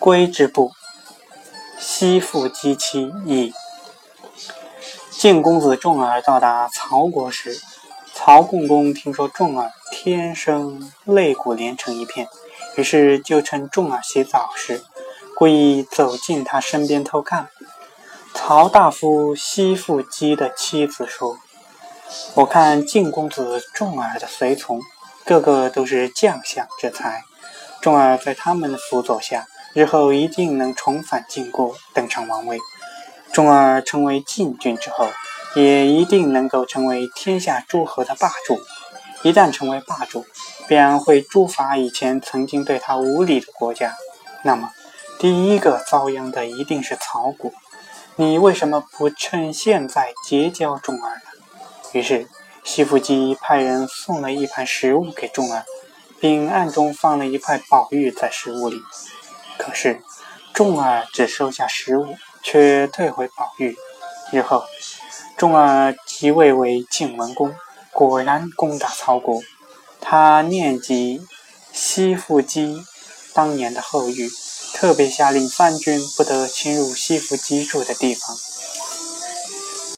归之部，西父姬妻矣。晋公子重耳到达曹国时，曹共公听说重耳天生肋骨连成一片，于是就趁重耳洗澡时，故意走进他身边偷看。曹大夫西父姬的妻子说：“我看晋公子重耳的随从，个个都是将相之才，重耳在他们的辅佐下，日后一定能重返晋国，登上王位。重耳成为晋君之后。”也一定能够成为天下诸侯的霸主。一旦成为霸主，便会诛伐以前曾经对他无礼的国家。那么，第一个遭殃的一定是曹国。你为什么不趁现在结交重耳呢？于是，西弗姬派人送了一盘食物给重耳，并暗中放了一块宝玉在食物里。可是，重儿只收下食物，却退回宝玉。日后，重儿即位为晋文公，果然攻打曹国。他念及西弗姬当年的后遇，特别下令藩军不得侵入西弗姬住的地方，